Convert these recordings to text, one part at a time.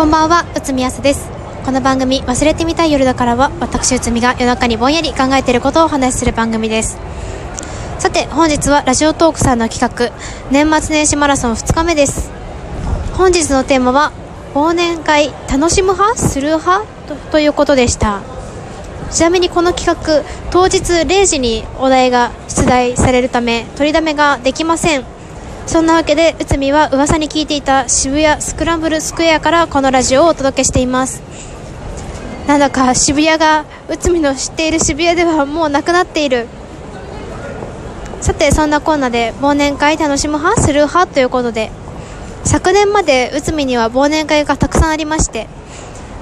こんばんは、内海康です。この番組、忘れてみたい夜だからは、私内海が夜中にぼんやり考えていることをお話しする番組です。さて、本日はラジオトークさんの企画、年末年始マラソン2日目です。本日のテーマは、忘年会、楽しむ派？する派？とということでした。ちなみにこの企画、当日0時にお題が出題されるため、取りだめができません。そんなわけで、内海は噂に聞いていた渋谷スクランブルスクエアからこのラジオをお届けしています。なんだか渋谷が内海の知っている渋谷ではもうなくなっている。さて、そんなコーナーで忘年会楽しむ派する派ということで、昨年まで内海には忘年会がたくさんありまして、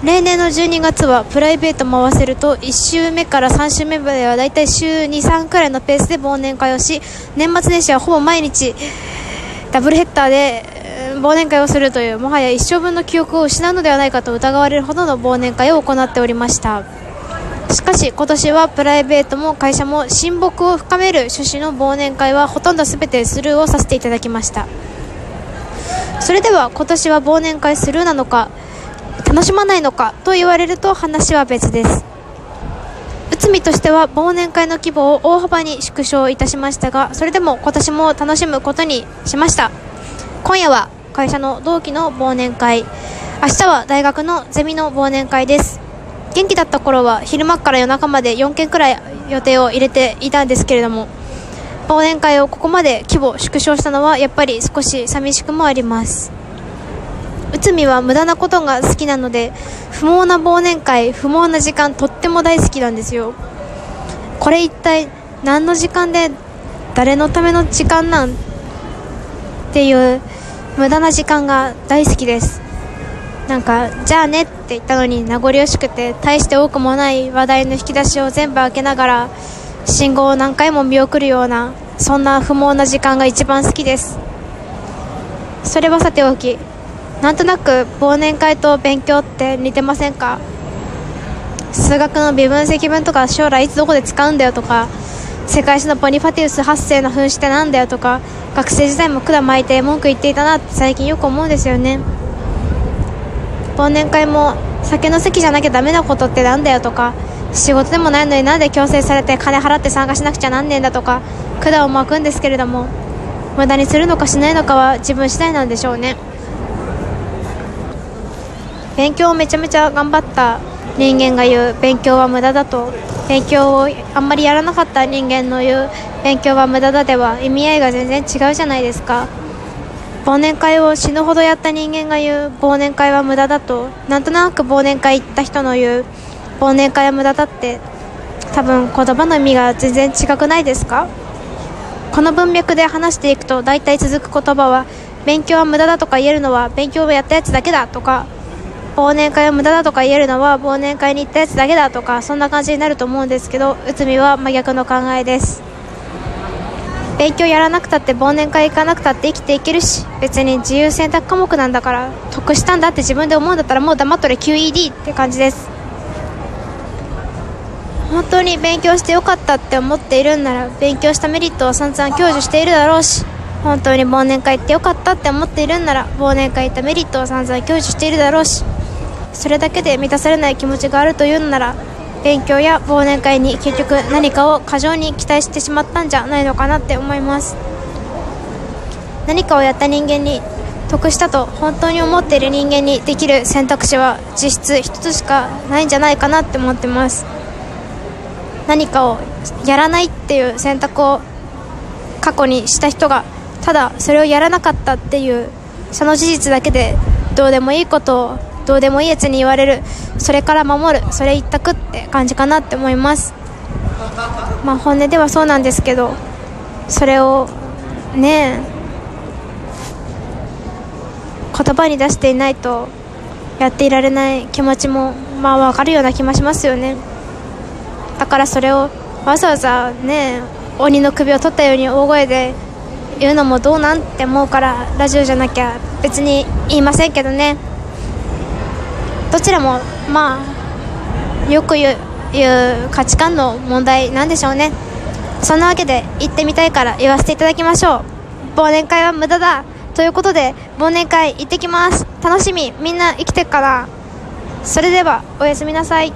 例年の12月はプライベートも合わせると1週目から3週目まではだいたい週23くらいのペースで忘年会をし年末年始はほぼ毎日ダブルヘッダーで忘年会をするというもはや一生分の記憶を失うのではないかと疑われるほどの忘年会を行っておりました。しかし今年はプライベートも会社も親睦を深める趣旨の忘年会はほとんど全てスルーをさせていただきました。それでは今年は忘年会スルーなのか楽しまないのかと言われると話は別です。内海としては忘年会の規模を大幅に縮小いたしましたがそれでも今年も楽しむことにしました。今夜は会社の同期の忘年会。明日は大学のゼミの忘年会です。元気だった頃は昼間から夜中まで4件くらい予定を入れていたんですけれども忘年会をここまで規模縮小したのはやっぱり少し寂しくもあります。内海は無駄なことが好きなので不毛な忘年会不毛な時間とっても大好きなんですよ。これ一体何の時間で誰のための時間なん？っていう無駄な時間が大好きです。なんかじゃあねって言ったのに名残惜しくて大して多くもない話題の引き出しを全部開けながら信号を何回も見送るようなそんな不毛な時間が一番好きです。それはさておきなんとなく忘年会と勉強って似てませんか？数学の微分積分とか将来いつどこで使うんだよとか世界史のポニファティウス8世の噴死ってなんだよとか学生時代も管巻いて文句言っていたなって最近よく思うんですよね。忘年会も酒の席じゃなきゃダメなことってなんだよとか仕事でもないのになんで強制されて金払って参加しなくちゃなんねえんだとか管を巻くんですけれども無駄にするのかしないのかは自分次第なんでしょうね。勉強をめちゃめちゃ頑張った人間が言う勉強は無駄だと。勉強をあんまりやらなかった人間の言う勉強は無駄だでは意味合いが全然違うじゃないですか。忘年会を死ぬほどやった人間が言う忘年会は無駄だと。なんとなく忘年会行った人の言う忘年会は無駄だって多分言葉の意味が全然違くないですか？この文脈で話していくと大体続く言葉は勉強は無駄だとか言えるのは勉強をやったやつだけだとか。忘年会は無駄だとか言えるのは忘年会に行ったやつだけだとかそんな感じになると思うんですけど内海は真逆の考えです。勉強やらなくたって忘年会行かなくたって生きていけるし別に自由選択科目なんだから得したんだって自分で思うんだったらもう黙っとれ QED って感じです。本当に勉強してよかったって思っているんなら勉強したメリットを散々享受しているだろうし本当に忘年会行ってよかったって思っているんなら忘年会行ったメリットを散々享受しているだろうしそれだけで満たされない気持ちがあるというのなら勉強や忘年会に結局何かを過剰に期待してしまったんじゃないのかなって思います。何かをやった人間に得したと本当に思っている人間にできる選択肢は実質一つしかないんじゃないかなって思ってます。何かをやらないっていう選択を過去にした人がただそれをやらなかったっていうその事実だけでどうでもいいことをどうでもいいやつに言われる。それから守る。それ一択って感じかなって思います。まあ本音ではそうなんですけどそれをね言葉に出していないとやっていられない気持ちもまあ分かるような気もしますよね。だからそれをわざわざね鬼の首を取ったように大声で言うのもどうなんって思うからラジオじゃなきゃ別に言いませんけどね。どちらもまあよく言う価値観の問題なんでしょうね。そんなわけで行ってみたいから言わせていただきましょう。忘年会は無駄だ。ということで忘年会行ってきます。楽しみ。みんな生きてっから。それではおやすみなさい。